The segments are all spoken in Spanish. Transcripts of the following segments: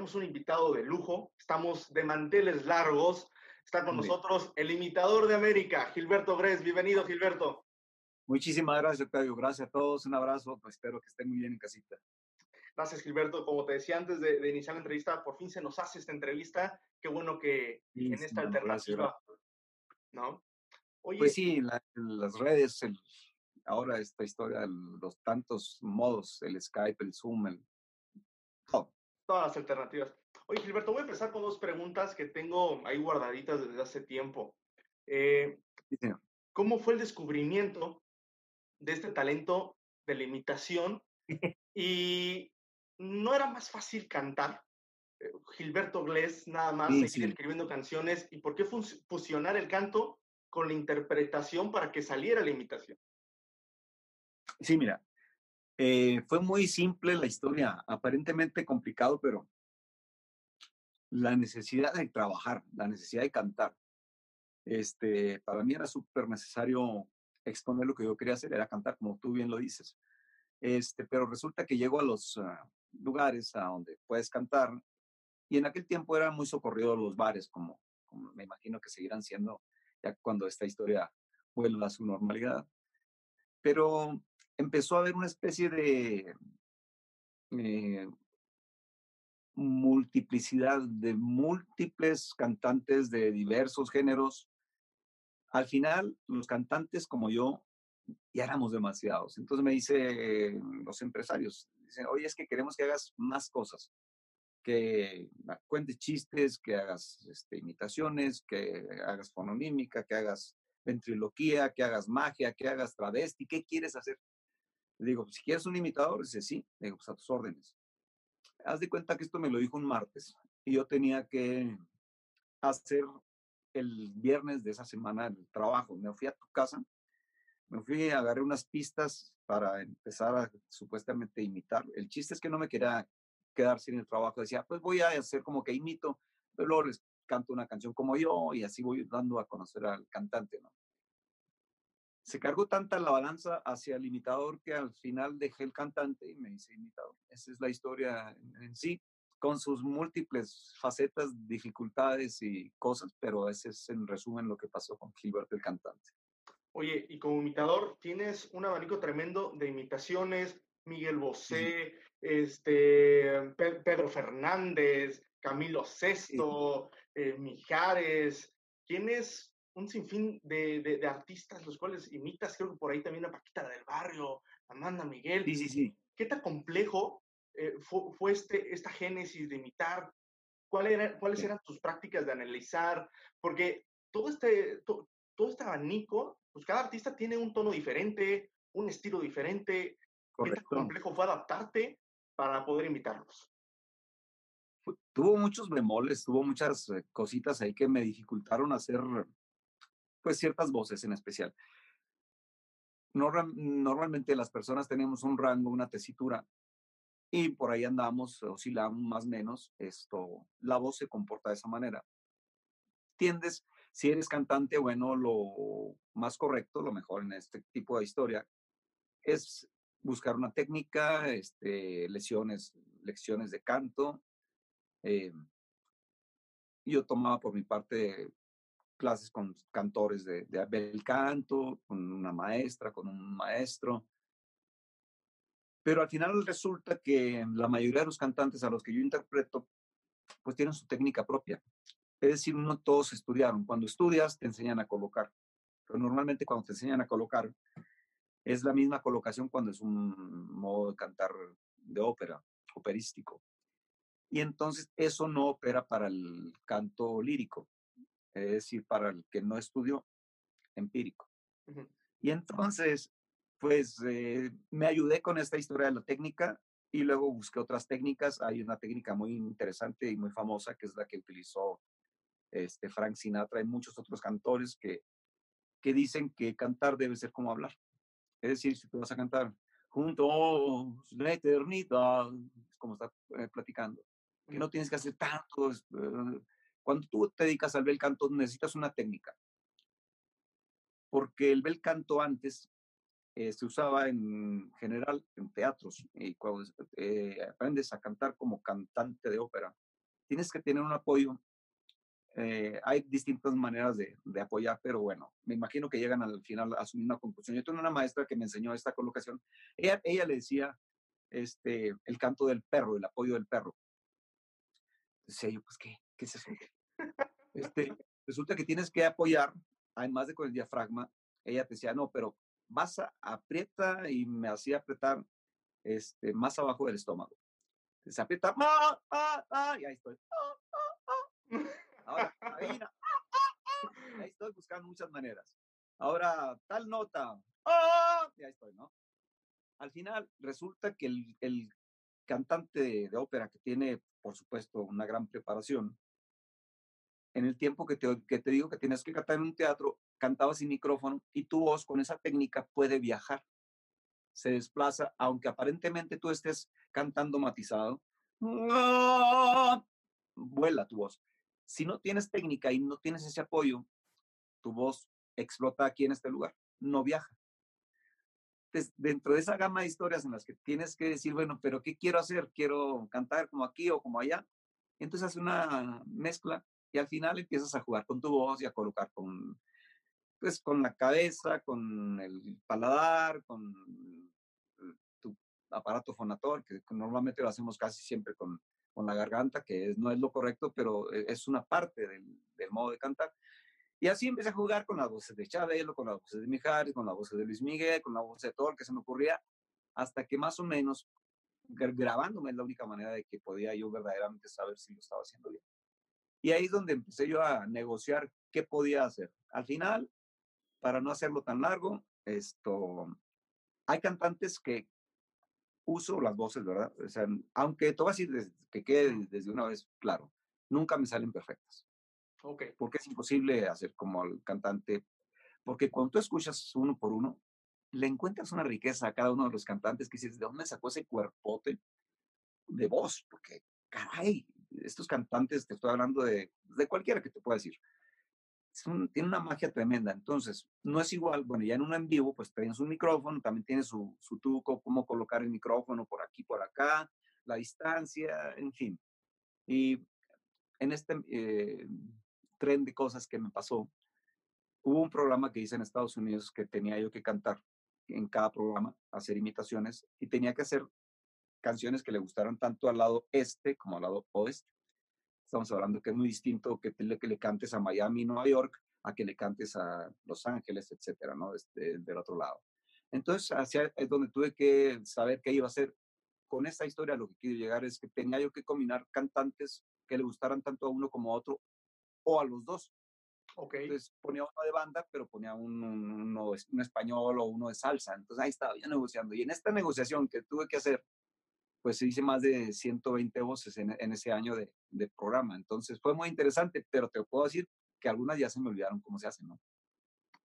tenemos un invitado de lujo, estamos de manteles largos. Está con nosotros el imitador de América, Gilberto Gres. Bienvenido, Gilberto. Muchísimas gracias, Octavio. Gracias a todos. Un abrazo. Espero que estén muy bien en casita. Gracias, Gilberto. Como te decía antes de, iniciar la entrevista, por fin se nos hace esta entrevista. Qué bueno que en esta alternativa, ¿no? pues sí, en las redes, ahora esta historia, los tantos modos, el Skype, el Zoom, el, Todas las alternativas. Oye, Gilberto, voy a empezar con dos preguntas que tengo ahí guardaditas desde hace tiempo. Eh, ¿Cómo fue el descubrimiento de este talento de la imitación? y no era más fácil cantar. Eh, Gilberto Glés, nada más, escribiendo canciones. ¿Y por qué fusionar el canto con la interpretación para que saliera la imitación? Sí, mira, eh, fue muy simple la historia, aparentemente complicado, pero la necesidad de trabajar, la necesidad de cantar. Este, para mí era súper necesario exponer lo que yo quería hacer, era cantar, como tú bien lo dices. Este, pero resulta que llego a los ah, lugares a donde puedes cantar y en aquel tiempo eran muy socorridos los bares, como, como me imagino que seguirán siendo ya cuando esta historia vuelva a su normalidad. Pero empezó a haber una especie de eh, multiplicidad de múltiples cantantes de diversos géneros. Al final, los cantantes como yo ya éramos demasiados. Entonces me dice los empresarios, dicen, oye, es que queremos que hagas más cosas, que cuentes chistes, que hagas este, imitaciones, que hagas fononímica, que hagas ventriloquía, que hagas magia, que hagas travesti, ¿qué quieres hacer? Le digo, si quieres un imitador, dice, sí, le digo, pues a tus órdenes. Haz de cuenta que esto me lo dijo un martes y yo tenía que hacer el viernes de esa semana el trabajo. Me fui a tu casa, me fui, agarré unas pistas para empezar a supuestamente imitar. El chiste es que no me quería quedar sin el trabajo. Decía, pues voy a hacer como que imito, pero luego les canto una canción como yo y así voy dando a conocer al cantante, ¿no? Se cargó tanta la balanza hacia el imitador que al final dejé el cantante y me hice imitador. Esa es la historia en, sí, con sus múltiples facetas, dificultades y cosas, pero ese es en resumen lo que pasó con Gilberto el cantante. Oye, y como imitador tienes un abanico tremendo de imitaciones, Miguel Bosé, este, Pedro Fernández, Camilo Sesto, eh, Mijares. ¿Quiénes un sinfín de, de, artistas los cuales imitas, creo que por ahí también a Paquita del Barrio, Amanda Miguel. Sí, sí, sí. ¿Qué tan complejo eh, fue, este, esta génesis de imitar? ¿Cuál ¿Cuáles eran tus prácticas de analizar? Porque todo este, todo este abanico, pues cada artista tiene un tono diferente, un estilo diferente. ¿Qué tan complejo fue adaptarte para poder imitarlos? Tuvo muchos bemoles, tuvo muchas eh, cositas ahí que me dificultaron hacer pues ciertas voces en especial. normalmente las personas tenemos un rango, una tesitura, y por ahí andamos, oscilamos más o menos, esto, la voz se comporta de esa manera. Tiendes, si eres cantante, bueno, lo más correcto, lo mejor en este tipo de historia, es buscar una técnica, este, lesiones, lecciones de canto. Eh, yo tomaba por mi parte clases con cantores de, de bel canto, con una maestra, con un maestro. Pero al final resulta que la mayoría de los cantantes a los que yo interpreto, pues tienen su técnica propia. Es decir, no todos estudiaron. Cuando estudias, te enseñan a colocar. Pero normalmente cuando te enseñan a colocar, es la misma colocación cuando es un modo de cantar de ópera, operístico. Y entonces eso no opera para el canto lírico es decir, para el que no estudió, empírico. Y entonces, pues eh, me ayudé con esta historia de la técnica y luego busqué otras técnicas. Hay una técnica muy interesante y muy famosa que es la que utilizó este, Frank Sinatra y muchos otros cantores que, que dicen que cantar debe ser como hablar. Es decir, si tú vas a cantar juntos la eternidad, es como está eh, platicando, que no tienes que hacer tanto, eh, cuando tú te dedicas al bel canto, necesitas una técnica. Porque el bel canto antes eh, se usaba en general en teatros. Y cuando eh, aprendes a cantar como cantante de ópera, tienes que tener un apoyo. Eh, hay distintas maneras de, de, apoyar, pero bueno, me imagino que llegan al final a asumir una conclusión. Yo tengo una maestra que me enseñó esta colocación. Ella, ella le decía este, el canto del perro, el apoyo del perro. Decía yo, pues, ¿qué, qué es eso? Este, resulta que tienes que apoyar, además de con el diafragma, ella te decía, no, pero vas a aprieta y me hacía apretar este, más abajo del estómago. Se aprieta, ¡ah, ah, ah! y ahí estoy. Ahora, ahí, ahí estoy buscando muchas maneras. Ahora, tal nota, y ahí estoy, ¿no? Al final, resulta que el, el cantante de, de ópera que tiene, por supuesto, una gran preparación, en el tiempo que te, que te digo que tienes que cantar en un teatro, cantabas sin micrófono y tu voz con esa técnica puede viajar. Se desplaza, aunque aparentemente tú estés cantando matizado, vuela tu voz. Si no tienes técnica y no tienes ese apoyo, tu voz explota aquí en este lugar, no viaja. Entonces, dentro de esa gama de historias en las que tienes que decir, bueno, pero ¿qué quiero hacer? ¿Quiero cantar como aquí o como allá? Entonces hace una mezcla y al final empiezas a jugar con tu voz y a colocar con, pues, con la cabeza, con el paladar, con tu aparato fonator, que normalmente lo hacemos casi siempre con, con la garganta, que no es lo correcto, pero e, es una parte del, modo de cantar. Y así empecé a jugar con las voces de Chabelo, con las voces de Mijares, con las voces de Luis Miguel, con la voz de todo que se me ocurría, hasta que más o menos grabándome es la única manera de que podía yo verdaderamente saber si lo estaba haciendo bien. Y ahí es donde empecé yo a negociar qué podía hacer. Al final, para no hacerlo tan largo, esto, hay cantantes que uso las voces, ¿verdad? O sea, aunque todo así que quede desde una vez claro, nunca me salen perfectas. Porque es imposible hacer como el cantante, porque cuando tú escuchas uno por uno, le encuentras una riqueza a cada uno de los cantantes que dices, ¿de dónde sacó ese cuerpote de voz? Porque, caray, estos cantantes, te estoy hablando de, de cualquiera que te pueda decir, tiene una magia tremenda. Entonces, no es igual, bueno, ya en un en vivo, pues tienes un micrófono, también tiene su, su truco, cómo colocar el micrófono por aquí, por acá, la distancia, en fin. Y en este eh, tren de cosas que me pasó, hubo un programa que hice en Estados Unidos que tenía yo que cantar en cada programa, hacer imitaciones, y tenía que hacer canciones que le gustaran tanto al lado este como al lado oeste. Estamos hablando que es muy distinto que, te, que le cantes a Miami, Nueva York, a que le cantes a Los Ángeles, etcétera, ¿no? Este, del otro lado. Entonces, hacia es donde tuve que saber qué iba a hacer. Con esta historia lo que quiero llegar es que tenía yo que combinar cantantes que le gustaran tanto a uno como a otro, o a los dos. Okay. Entonces ponía uno de banda, pero ponía un, uno, un español o uno de salsa. Entonces ahí estaba yo negociando. Y en esta negociación que tuve que hacer, pues hice más de 120 voces en, en ese año de, de, programa. Entonces fue muy interesante, pero te puedo decir que algunas ya se me olvidaron cómo se hacen, ¿no?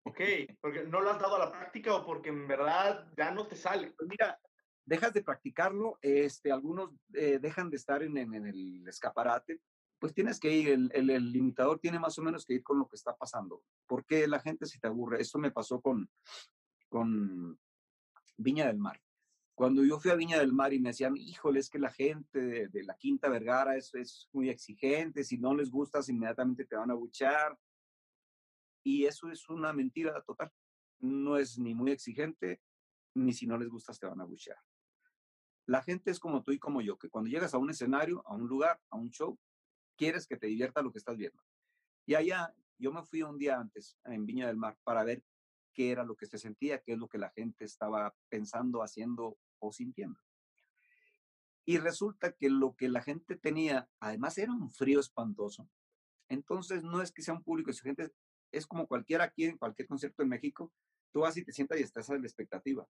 Ok, porque no lo has dado a la práctica o porque en verdad ya no te sale. Pues mira, dejas de practicarlo, este, algunos eh, dejan de estar en, en, en, el escaparate, pues tienes que ir, el, el, el, limitador tiene más o menos que ir con lo que está pasando, porque la gente se te aburre. Esto me pasó con, con Viña del Mar. Cuando yo fui a Viña del Mar y me decían, híjole, es que la gente de, de la Quinta Vergara es, es, muy exigente, si no les gustas inmediatamente te van a buchar. Y eso es una mentira total. No es ni muy exigente, ni si no les gustas te van a buchear. La gente es como tú y como yo, que cuando llegas a un escenario, a un lugar, a un show, quieres que te divierta lo que estás viendo. Y allá yo me fui un día antes en Viña del Mar para ver qué era lo que se sentía, qué es lo que la gente estaba pensando, haciendo o sintiendo. Y resulta que lo que la gente tenía, además era un frío espantoso. Entonces no es que sea un público exigente, es como cualquiera aquí en cualquier concierto en México, tú vas y te sientas y estás a la expectativa.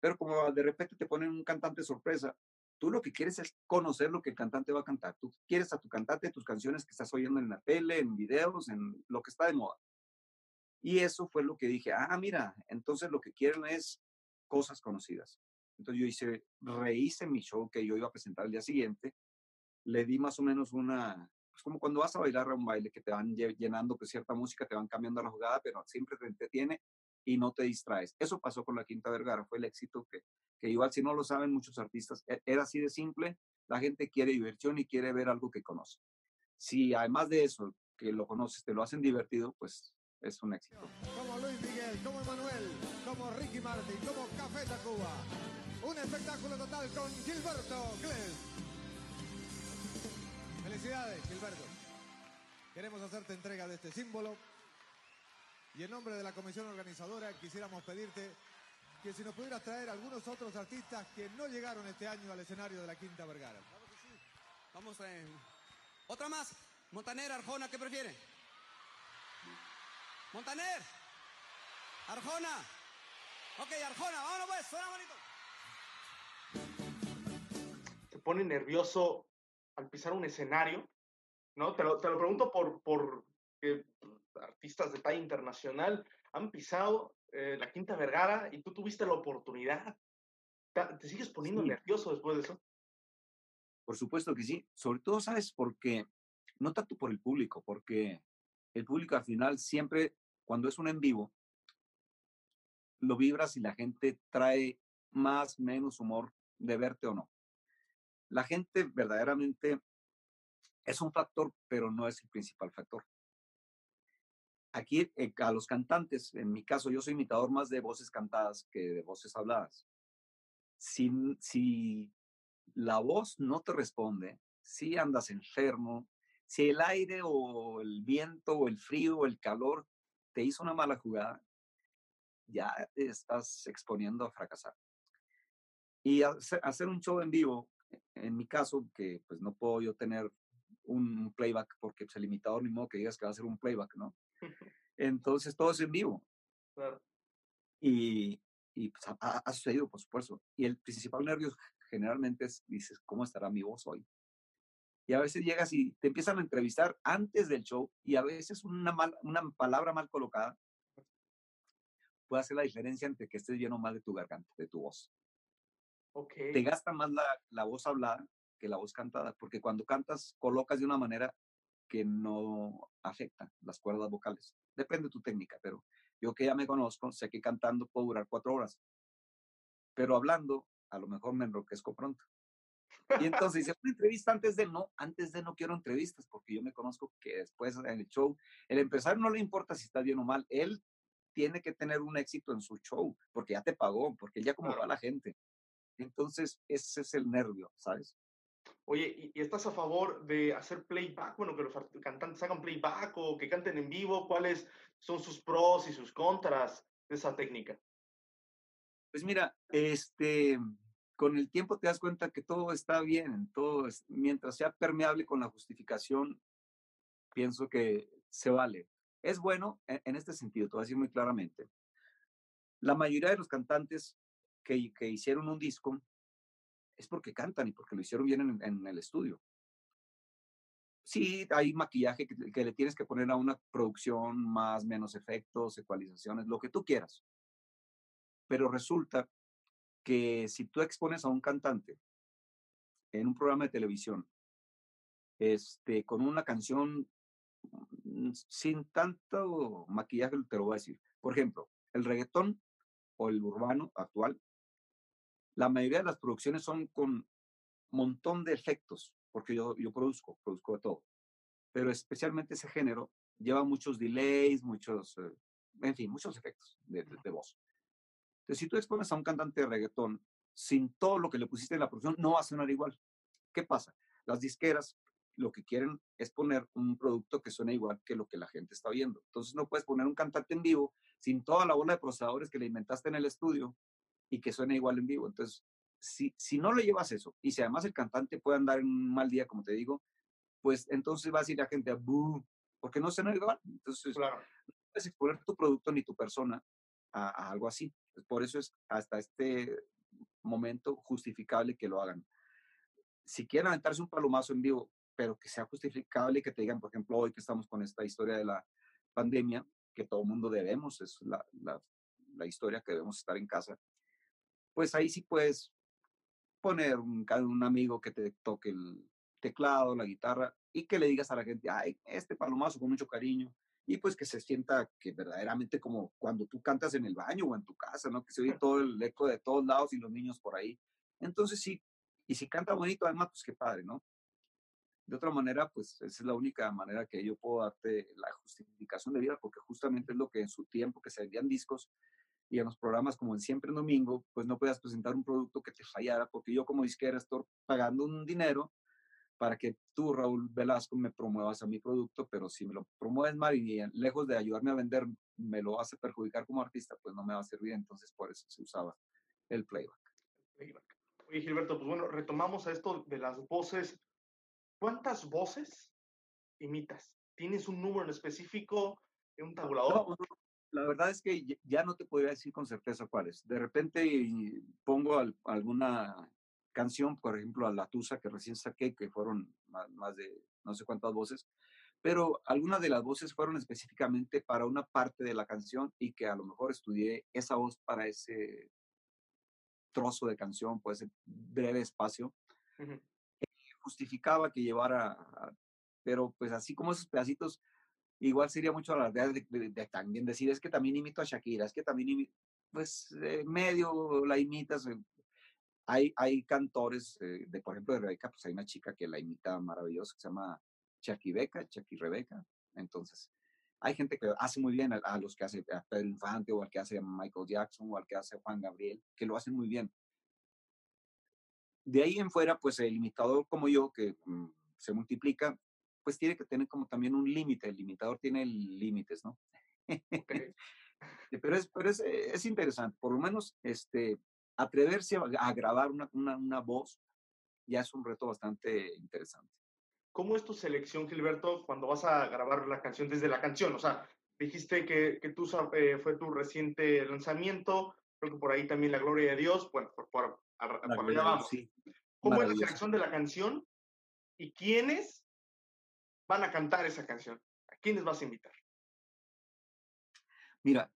Pero como de repente te ponen un cantante sorpresa, tú lo que quieres es conocer lo que el cantante va a cantar. Tú quieres a tu cantante, tus canciones que estás oyendo en la tele, en videos, en lo que está de moda. Y eso fue lo que dije, ah, mira, entonces lo que quieren es cosas conocidas. Entonces yo hice, rehice mi show que yo iba a presentar el día siguiente, le di más o menos una, pues como cuando vas a bailar a un baile que te van llenando pues cierta música, te van cambiando la jugada, pero siempre te entretiene y no te distraes. Eso pasó con la Quinta Vergara, fue el éxito que, que igual si no lo saben muchos artistas, e-, era así de simple, la gente quiere diversión y quiere ver algo que conoce. si además de eso, que lo conoces, te lo hacen divertido, pues es un éxito. Como Luis Miguel, como Emanuel, como Ricky Martin, como Café Tacuba. Un espectáculo total con Gilberto Gles. Felicidades, Gilberto. Queremos hacerte entrega de este símbolo. Y en nombre de la comisión organizadora quisiéramos pedirte que si nos pudieras traer algunos otros artistas que no llegaron este año al escenario de la Quinta Vergara. Vamos a... Otra más. Montaner, Arjona, ¿qué prefiere? Montaner. Arjona. Ok, Arjona, vámonos pues, suena bonito. Pone nervioso al pisar un escenario, ¿no? Te lo, te lo pregunto por, por artistas de talla internacional han pisado eh, la Quinta Vergara y tú tuviste la oportunidad. ¿Te, sigues poniendo nervioso después de eso? Por supuesto que sí. Sobre todo, ¿sabes? Porque no tanto por el público, porque el público al final siempre, cuando es un en vivo, lo vibras y la gente trae más, menos humor de verte o no. La gente verdaderamente es un factor, pero no es el principal factor. Aquí eh, a los cantantes, en mi caso, yo soy imitador más de voces cantadas que de voces habladas. Si, si la voz no te responde, si andas enfermo, si el aire o el viento o el frío o el calor te hizo una mala jugada, ya estás exponiendo a fracasar. Y hacer un show en vivo, en mi caso, que pues no puedo yo tener un playback porque pues, el imitador ni modo que digas que va a hacer un playback, ¿no? Entonces todo es en vivo. Y, y pues, ha, ha, sucedido, por supuesto. Y el principal nervio generalmente es, dices, ¿cómo estará mi voz hoy? y a veces llegas y te empiezan a entrevistar antes del show y a veces una, mal, una palabra mal colocada puede hacer la diferencia entre que estés lleno mal de tu garganta, de tu voz. Okay. Te gasta más la, la voz hablada que la voz cantada, porque cuando cantas colocas de una manera que no afecta las cuerdas vocales. Depende de tu técnica, pero yo que ya me conozco, sé que cantando puedo durar cuatro horas, pero hablando a lo mejor me enroquezco pronto. Y entonces dice, una entrevista antes de no, antes de no quiero entrevistas, porque yo me conozco que después en el show, el empresario no le importa si está bien o mal, él tiene que tener un éxito en su show, porque ya te pagó, porque ya como va la gente. Entonces, ese es el nervio, ¿sabes? Oye, ¿y, estás a favor de hacer playback? Bueno, que los cantantes hagan playback o que canten en vivo. ¿Cuáles son sus pros y sus contras de esa técnica? Pues mira, este, con el tiempo te das cuenta que todo está bien, todo mientras sea permeable con la justificación, pienso que se vale. Es bueno e, en, este sentido, te voy a decir muy claramente. La mayoría de los cantantes que, que hicieron un disco es porque cantan y porque lo hicieron bien en, en el estudio. Sí, hay maquillaje que, que, le tienes que poner a una producción, más, menos efectos, ecualizaciones, lo que tú quieras. Pero resulta que si tú expones a un cantante en un programa de televisión, este, con una canción mm, sin tanto maquillaje, te lo voy a decir. Por ejemplo, el reggaetón o el urbano actual, la mayoría de las producciones son con montón de efectos, porque yo, yo produzco, produzco de todo. Pero especialmente ese género lleva muchos delays, muchos, eh, en fin, muchos efectos de, de, de voz. Entonces, si tú expones a un cantante de reggaetón sin todo lo que le pusiste en la producción, no va a sonar igual. ¿Qué pasa? Las disqueras lo que quieren es poner un producto que suene igual que lo que la gente está viendo. Entonces no puedes poner un cantante en vivo sin toda la bola de procesadores que le inventaste en el estudio y que suene igual en vivo. Entonces, si, si no le llevas eso y si además el cantante puede andar en un mal día, como te digo, pues entonces va a decir la gente, porque no suena igual. Entonces, no puedes exponer tu producto ni tu persona a, algo así. Por eso es hasta este momento justificable que lo hagan. Si quieren aventarse un palomazo en vivo, pero que sea justificable que te digan, por ejemplo, hoy que estamos con esta historia de la pandemia, que todo mundo debemos, es la, la, la historia que debemos estar en casa, pues ahí sí puedes poner un, un amigo que te toque el teclado, la guitarra y que le digas a la gente, ay, este palomazo con mucho cariño, y pues que se sienta que verdaderamente como cuando tú cantas en el baño o en tu casa, ¿no? Que se oye todo el eco de todos lados y los niños por ahí. Entonces sí, y si canta bonito además, pues qué padre, ¿no? De otra manera, pues esa es la única manera que yo puedo darte la justificación de vida, porque justamente es lo que en su tiempo que se vendían discos y en los programas como en Siempre en Domingo, pues no puedas presentar un producto que te fallara, porque yo como disquera estoy pagando un dinero para que tú, Raúl Velasco, me promuevas a mi producto, pero si me lo promueves mal y lejos de ayudarme a vender, me lo hace perjudicar como artista, pues no me va a servir. Entonces, por eso se usaba el playback. Oye, Gilberto, pues bueno, retomamos a esto de las voces. ¿Cuántas voces imitas? ¿Tienes un número en específico, un tabulador? La verdad es que ya no te podría decir con certeza cuáles. De repente pongo alguna canción, por ejemplo, a La Tusa, que recién saqué, que fueron más, de no sé cuántas voces, pero algunas de las voces fueron específicamente para una parte de la canción y que a lo mejor estudié esa voz para ese trozo de canción, pues ese breve espacio. Justificaba que llevara, pero pues así como esos pedacitos, igual sería mucho la de, de, también decir, es que también imito a Shakira, es que también imito, pues medio la imitas, eh, hay, hay cantores, eh, de, por ejemplo, de Rebeca, pues hay una chica que la imita maravilloso, que se llama Chucky Beca, Chucky Rebeca. Entonces, hay gente que hace muy bien a, los que hace Pedro Infante o al que hace Michael Jackson o al que hace Juan Gabriel, que lo hacen muy bien. De ahí en fuera, pues el imitador como yo, que mm, se multiplica, pues tiene que tener como también un límite. El imitador tiene límites, ¿no? pero es, pero es, es, interesante. Por lo menos, este, atreverse a, grabar una, una, voz ya es un reto bastante interesante. ¿Cómo es tu selección, Gilberto, cuando vas a grabar la canción desde la canción? O sea, dijiste que, que tú eh, fue tu reciente lanzamiento, creo que por ahí también La Gloria de Dios, bueno, por, por, allá vamos. ¿Cómo es la selección de la canción y quiénes van a cantar esa canción? ¿A quiénes vas a invitar? Mira,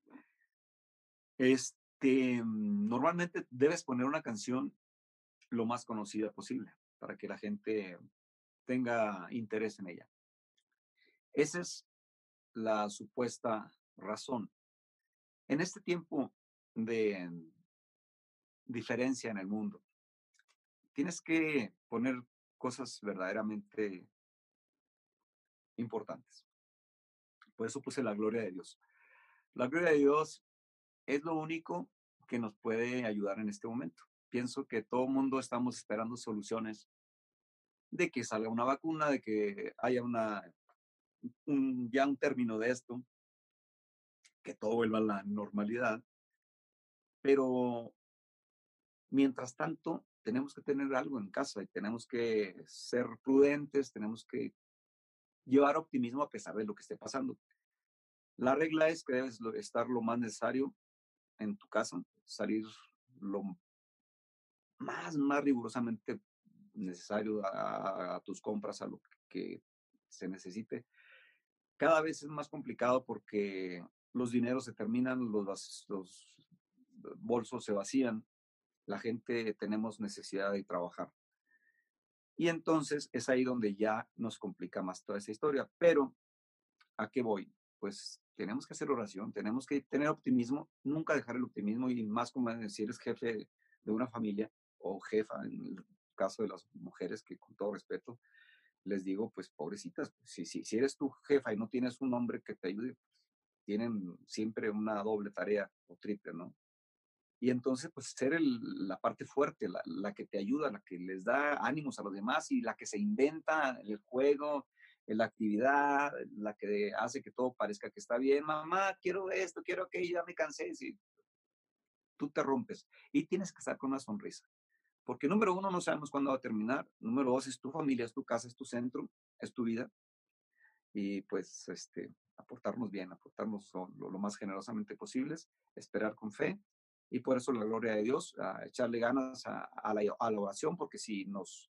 es, este, normalmente debes poner una canción lo más conocida posible para que la gente tenga interés en ella. Esa es la supuesta razón. En este tiempo de diferencia en el mundo, tienes que poner cosas verdaderamente importantes. Por eso puse la gloria de Dios. La gloria de Dios es lo único que nos puede ayudar en este momento. Pienso que todo el mundo estamos esperando soluciones de que salga una vacuna, de que haya una, un, ya un término de esto, que todo vuelva a la normalidad. Pero mientras tanto, tenemos que tener algo en casa y tenemos que ser prudentes, tenemos que llevar optimismo a pesar de lo que esté pasando. La regla es que debes estar lo más necesario en tu casa, salir lo más, más rigurosamente necesario a, tus compras, a lo que se necesite. Cada vez es más complicado porque los dineros se terminan, los, los bolsos se vacían, la gente tenemos necesidad de trabajar. Y entonces es ahí donde ya nos complica más toda esa historia. Pero, ¿a qué voy? Pues tenemos que hacer oración, tenemos que tener optimismo, nunca dejar el optimismo y más como si eres jefe de una familia o jefa, en el caso de las mujeres, que con todo respeto les digo, pues pobrecitas, si, si, si eres tu jefa y no tienes un hombre que te ayude, tienen siempre una doble tarea o triple, ¿no? Y entonces, pues ser el, la parte fuerte, la, la, que te ayuda, la que les da ánimos a los demás y la que se inventa el juego, la actividad, la que hace que todo parezca que está bien. Mamá, quiero esto, quiero aquello, ya me cansé. Si tú te rompes y tienes que estar con una sonrisa. Porque número uno, no sabemos cuándo va a terminar. Número dos, es tu familia, es tu casa, es tu centro, es tu vida. Y pues, este, aportarnos bien, aportarnos lo, lo más generosamente posibles, esperar con fe. Y por eso la gloria de Dios, a echarle ganas a, a, la, a la oración, porque si nos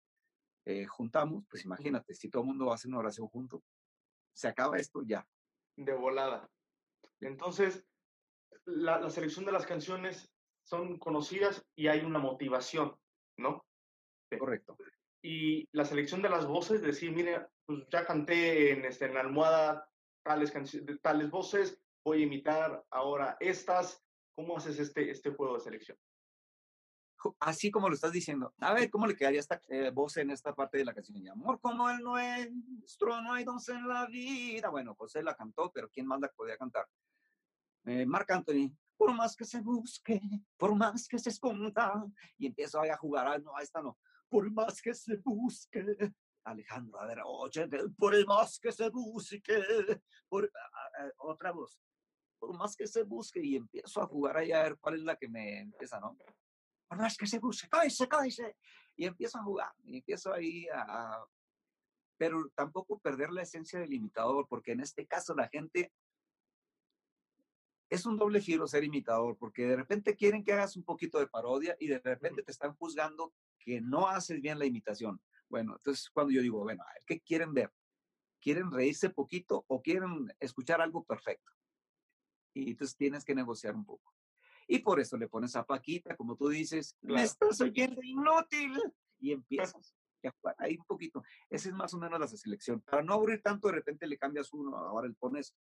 eh, juntamos, pues imagínate, si todo el mundo hace una oración junto, se acaba esto ya. De volada. Entonces, la, selección de las canciones son conocidas y hay una motivación, ¿no? Correcto. Y la selección de las voces, decir, mire, pues ya canté en, este, en la almohada tales, tales voces, voy a imitar ahora estas. ¿Cómo haces este, este juego de selección? así como lo estás diciendo. A ver, ¿cómo le quedaría esta eh, voz en esta parte de la canción? Amor como el nuestro, no hay dos en la vida. Bueno, José la cantó, pero ¿quién más la podía cantar? Eh, Marc Anthony, por más que se busque, por más que se esconda, y empiezo a jugar, ah, no, esta no, por más que se busque, Alejandro, a ver, oye, por más que se busque, por, otra voz, por más que se busque, y empiezo a jugar ahí a ver cuál es la que me empieza, ¿no? Por más que se busque, cállese, cállese, y empiezo a jugar, y empiezo ahí a, pero tampoco perder la esencia del imitador, porque en este caso la gente es un doble giro ser imitador, porque de repente quieren que hagas un poquito de parodia y de repente te están juzgando que no haces bien la imitación. Bueno, entonces cuando yo digo, bueno, a ver, ¿qué quieren ver? ¿Quieren reírse poquito o quieren escuchar algo perfecto? Y entonces tienes que negociar un poco. Y por eso le pones a Paquita, como tú dices, me estás oyendo inútil. Y empiezas a jugar ahí un poquito. Esa es más o menos la selección. Para no aburrir tanto, de repente le cambias uno, ahora le pones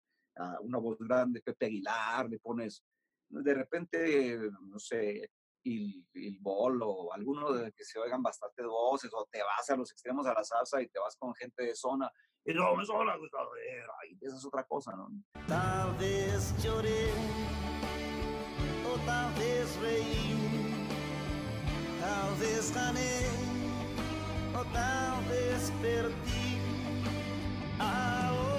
una voz grande, Pepe Aguilar, le pones de repente, no sé, el, el bol o alguno de que se oigan bastante voces, o te vas a los extremos a la salsa y te vas con gente de zona, y no, me zona, y esa es otra cosa, ¿no? Tal vez lloré, o tal vez reí, tal vez gané, o tal vez perdí. Ahora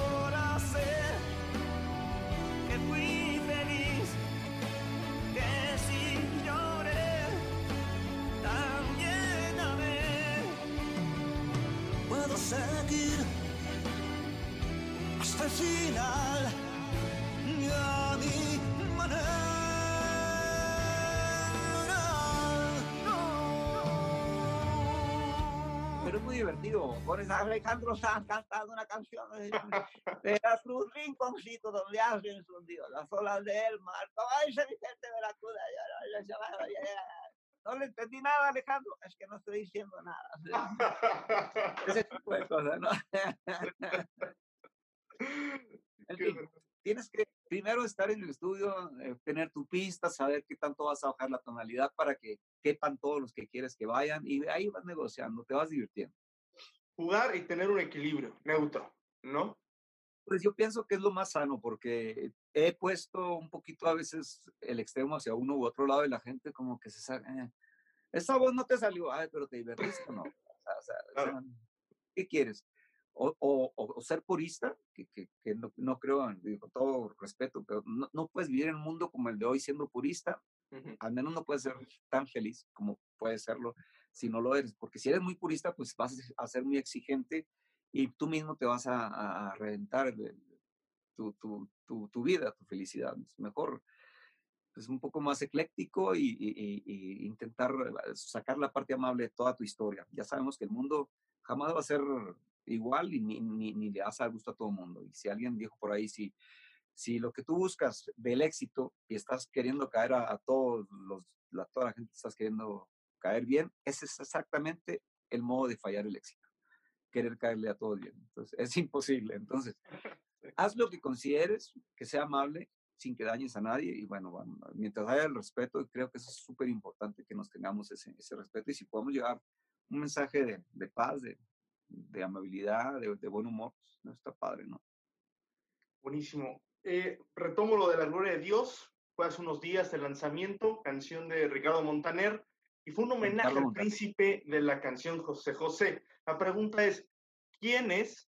hasta el final, a mi manera. Pero es muy divertido. Pones a Alejandro Sanz cantando una canción de, de la Cruz Rinconcito, donde alguien hundido, las olas del mar. Ay, se Vicente. No le entendí nada, Alejandro. Es que no estoy diciendo nada. Ese tipo de cosas, ¿no? Fin, tienes que primero estar en el estudio, eh, tener tu pista, saber qué tanto vas a bajar la tonalidad para que quepan todos los que quieres que vayan y ahí vas negociando, te vas divirtiendo. Jugar y tener un equilibrio neutro, ¿no? Pues yo pienso que es lo más sano porque he puesto un poquito a veces el extremo hacia uno u otro lado y la gente como que se sabe, eh, esa voz no te salió, ay, pero te divertiste o no. O sea, o sea, Claro. ¿Qué quieres? O, o- o- ser purista, que, que- que no, no creo, digo, con todo respeto, pero no, no puedes vivir en un mundo como el de hoy siendo purista, Ujú. al menos no puedes ser tan feliz como puedes serlo si no lo eres, porque si eres muy purista, pues vas a ser muy exigente y tú mismo te vas a, a- reventar tu, tu, tu, tu vida, tu felicidad. Es mejor pues, un poco más ecléctico y, y- y- y intentar eh, sacar la parte amable de toda tu historia. Ya sabemos que el mundo jamás va a ser igual y ni, ni, ni le vas a dar gusto a todo el mundo. Y si alguien dijo por ahí, si, si lo que tú buscas del éxito y estás queriendo caer a, a todos los, la, toda la gente estás queriendo caer bien, ese es exactamente el modo de fallar el éxito. Querer caerle a todos bien. Entonces, es imposible. Entonces, haz lo que consideres que sea amable sin que dañes a nadie y bueno, bueno, mientras haya el respeto, creo que eso es súper importante que nos tengamos ese, ese respeto y si podemos llevar un mensaje de, de paz, de, de amabilidad, de, de buen humor, pues, no está padre, ¿no? Buenísimo. Eh, retomo lo de la gloria de Dios. Fue hace unos días el lanzamiento, canción de Ricardo Montaner, y fue un homenaje al príncipe de la canción José José. La pregunta es, ¿quiénes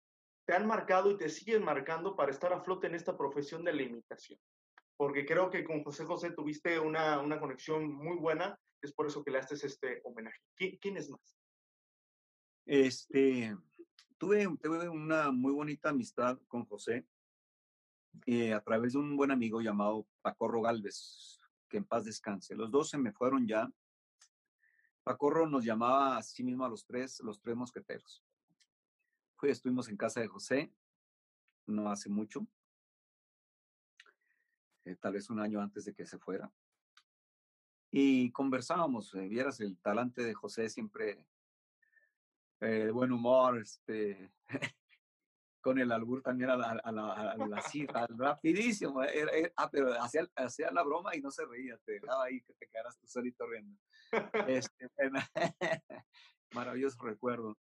te han marcado y te siguen marcando para estar a flote en esta profesión de la imitación? Porque creo que con José José tuviste una, una conexión muy buena, es por eso que le haces este homenaje. ¿Qui- ¿Quién es más? Este, tuve, tuve una muy bonita amistad con José eh, a través de un buen amigo llamado Pacorro Galvez, que en paz descanse. Los dos se me fueron ya. Pacorro nos llamaba a sí mismo a los tres, los tres mosqueteros. Fue, estuvimos en casa de José, no hace mucho, eh, tal vez un año antes de que se fuera. Y conversábamos, eh, vieras el talante de José siempre eh, buen humor, este, con el albur también a la, a la, a la cifra, rapidísimo. ah, pero hacía, hacía, la broma y no se reía, te dejaba ahí que te quedaras tú solito riendo. Este, maravilloso recuerdo.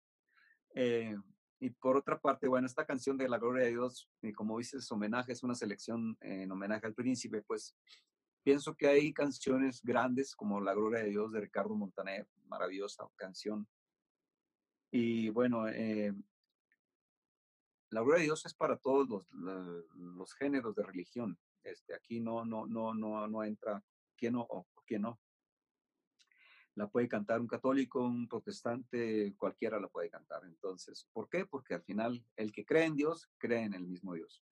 Eh, y por otra parte, bueno, esta canción de La Gloria de Dios, y como dices, homenaje, es una selección en homenaje al príncipe, pues pienso que hay canciones grandes como La Gloria de Dios de Ricardo Montaner, maravillosa canción. Y bueno, eh, la gloria de Dios es para todos los, los, géneros de religión. Este, aquí no, no, no, no, no entra quién no o quién no. La puede cantar un católico, un protestante, cualquiera la puede cantar. Entonces, ¿por qué? Porque al final el que cree en Dios, cree en el mismo Dios.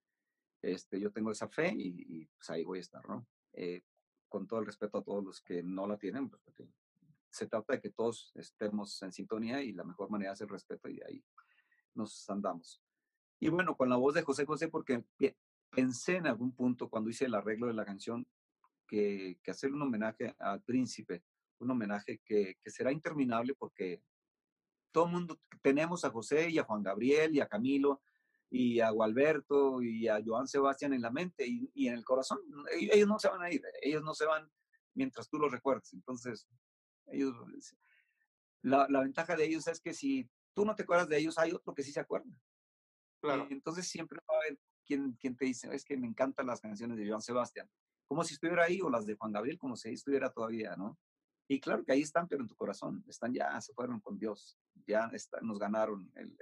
Este, yo tengo esa fe y, pues ahí voy a estar, ¿no? Eh, con todo el respeto a todos los que no la tienen, pues se trata de que todos estemos en sintonía y la mejor manera es el respeto y ahí nos andamos. Y bueno, con la voz de José José, porque pensé en algún punto cuando hice el arreglo de la canción que, hacer un homenaje al príncipe, un homenaje que, será interminable porque todo el mundo tenemos a José y a Juan Gabriel y a Camilo y a Gualberto y a Joan Sebastián en la mente y, y, en el corazón. Ellos no se van a ir, ellos no se van mientras tú los recuerdes. Entonces, ellos, la, la, ventaja de ellos es que si tú no te acuerdas de ellos, hay otro que sí se acuerda. Claro. entonces siempre va a haber quien, quien te dice, es que me encantan las canciones de Joan Sebastián, como si estuviera ahí, o las de Juan Gabriel, como si estuviera todavía, ¿no? Y claro que ahí están, pero en tu corazón, están ya, se fueron con Dios, ya están, nos ganaron el,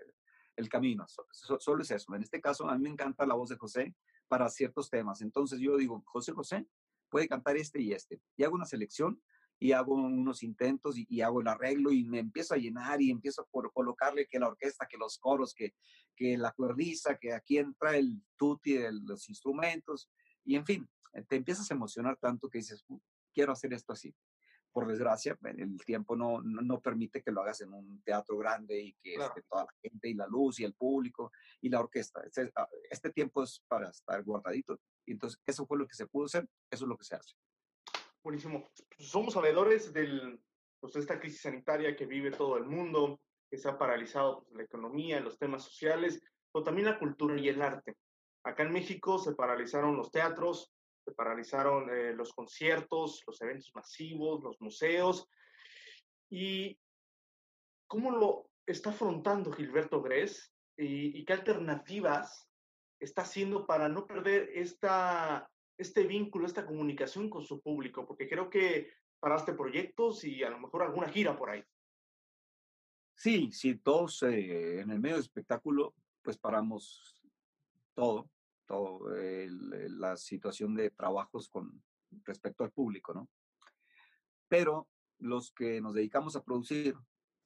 el camino, solo es eso. En este caso, a mí me encanta la voz de José para ciertos temas, entonces yo digo, José José puede cantar este y este, y hago una selección y hago unos intentos y, hago el arreglo y me empiezo a llenar y empiezo por colocarle que la orquesta, que los coros, que, que la cuerdiza, que aquí entra el tutti de los instrumentos y en fin, te empiezas a emocionar tanto que dices, quiero hacer esto así. Por desgracia, el tiempo no, no, permite que lo hagas en un teatro grande y que esté toda la gente y la luz y el público y la orquesta. Este, ah, este tiempo es para estar guardadito. Entonces, eso fue lo que se pudo hacer, eso es lo que se hace. Buenísimo. Somos sabedores pues, de esta crisis sanitaria que vive todo el mundo, que se ha paralizado pues, la economía, los temas sociales, pero también la cultura y el arte. Acá en México se paralizaron los teatros, se paralizaron eh, los conciertos, los eventos masivos, los museos. ¿Y cómo lo está afrontando Gilberto Gres? ¿Y, y qué alternativas está haciendo para no perder esta este vínculo, esta comunicación con su público? Porque creo que paraste proyectos y a lo mejor alguna gira por ahí. Sí, sí, todos eh, en el medio de espectáculo, pues paramos todo, todo, la situación de trabajos con respecto al público, ¿no? Pero los que nos dedicamos a producir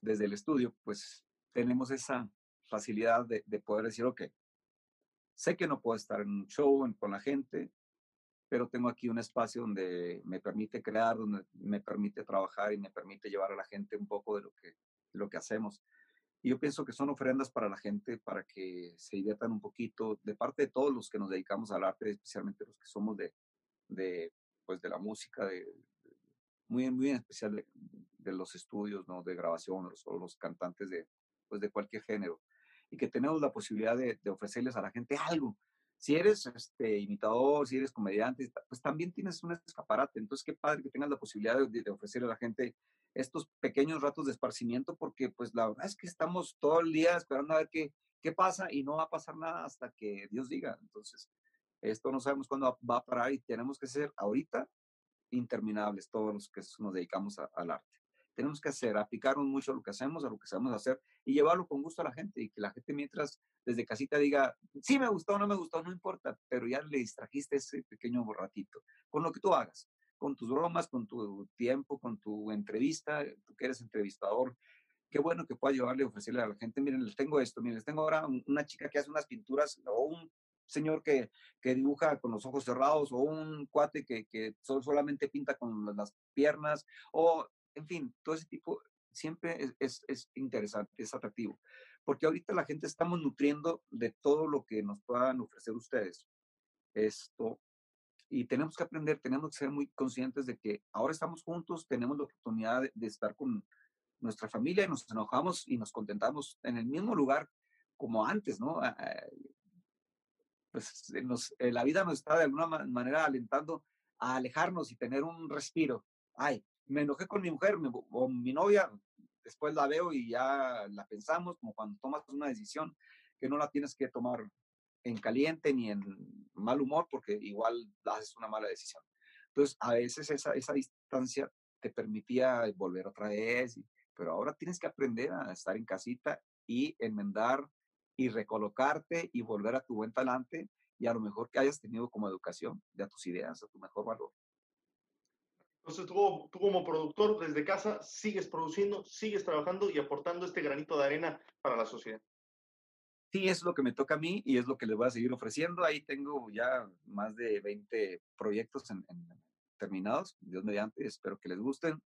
desde el estudio, pues tenemos esa facilidad de, de poder decir, ok, sé que no puedo estar en un show con la gente, pero tengo aquí un espacio donde me permite crear, donde me permite trabajar y me permite llevar a la gente un poco de lo que, lo que hacemos. Y yo pienso que son ofrendas para la gente, para que se diviertan un poquito, de parte de todos los que nos dedicamos al arte, especialmente los que somos de, de, pues de la música, de, muy, muy en especial de, los estudios ¿no? de grabación o los cantantes de, pues de cualquier género. Y que tenemos la posibilidad de ofrecerles a la gente algo, si eres este, imitador, si eres comediante, pues también tienes un escaparate. Entonces, qué padre que tengas la posibilidad de, ofrecerle a la gente estos pequeños ratos de esparcimiento, porque pues la verdad es que estamos todo el día esperando a ver qué, qué pasa y no va a pasar nada hasta que Dios diga. Entonces, esto no sabemos cuándo va a parar y tenemos que ser ahorita interminables todos los que nos dedicamos al arte tenemos que hacer, aplicarnos mucho lo que hacemos, a lo que sabemos hacer y llevarlo con gusto a la gente y que la gente mientras desde casita diga, sí me gustó, no me gustó, no importa, pero ya le distrajiste ese pequeño ratito con lo que tú hagas, con tus bromas, con tu tiempo, con tu entrevista, tú que eres entrevistador, qué bueno que pueda llevarle, ofrecerle a la gente, miren, les tengo esto, miren, les tengo ahora una chica que hace unas pinturas o un señor que, que dibuja con los ojos cerrados o un cuate que, que solamente pinta con las piernas o en fin, todo ese tipo siempre es, es, interesante, es atractivo, porque ahorita la gente estamos nutriendo de todo lo que nos puedan ofrecer ustedes. Esto, y tenemos que aprender, tenemos que ser muy conscientes de que ahora estamos juntos, tenemos la oportunidad de, de estar con nuestra familia y nos enojamos y nos contentamos en el mismo lugar como antes, ¿no? pues eh, la vida nos está de alguna manera alentando a alejarnos y tener un respiro. Ay, me enojé con mi mujer o mi novia, después la veo y ya la pensamos, como cuando tomas una decisión que no la tienes que tomar en caliente ni en mal humor, porque igual haces una mala decisión. Entonces, a veces esa, esa distancia te permitía volver otra vez, pero ahora tienes que aprender a estar en casita y enmendar y recolocarte y volver a tu buen talante y a lo mejor que hayas tenido como educación, de tus ideas, a tu mejor valor. Entonces tú, tú, como productor desde casa sigues produciendo, sigues trabajando y aportando este granito de arena para la sociedad. Sí, es lo que me toca a mí y es lo que les voy a seguir ofreciendo. Ahí tengo ya más de 20 proyectos en, terminados, Dios mediante, espero que les gusten.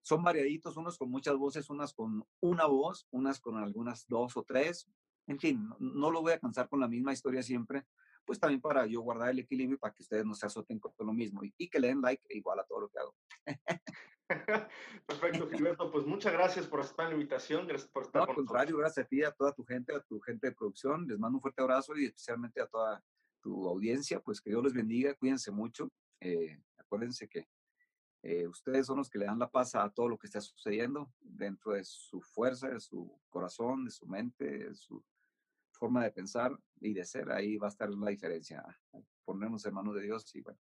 Son variaditos, unos con muchas voces, unas con una voz, unas con algunas dos o tres. En fin, no lo voy a cansar con la misma historia siempre, pues también para yo guardar el equilibrio para que ustedes no se azoten con lo mismo y, que le den like igual a todo lo que hago. Perfecto, Gilberto. Pues muchas gracias por aceptar la invitación. Gracias por estar no, al contrario, gracias a ti, a toda tu gente, a tu gente de producción. Les mando un fuerte abrazo y especialmente a toda tu audiencia. Pues que Dios les bendiga, cuídense mucho. Eh, acuérdense que eh, ustedes son los que le dan la paz a todo lo que está sucediendo dentro de su fuerza, de su corazón, de su mente, de su forma de pensar y de ser, ahí va a estar la diferencia. Ponernos en manos de Dios y bueno,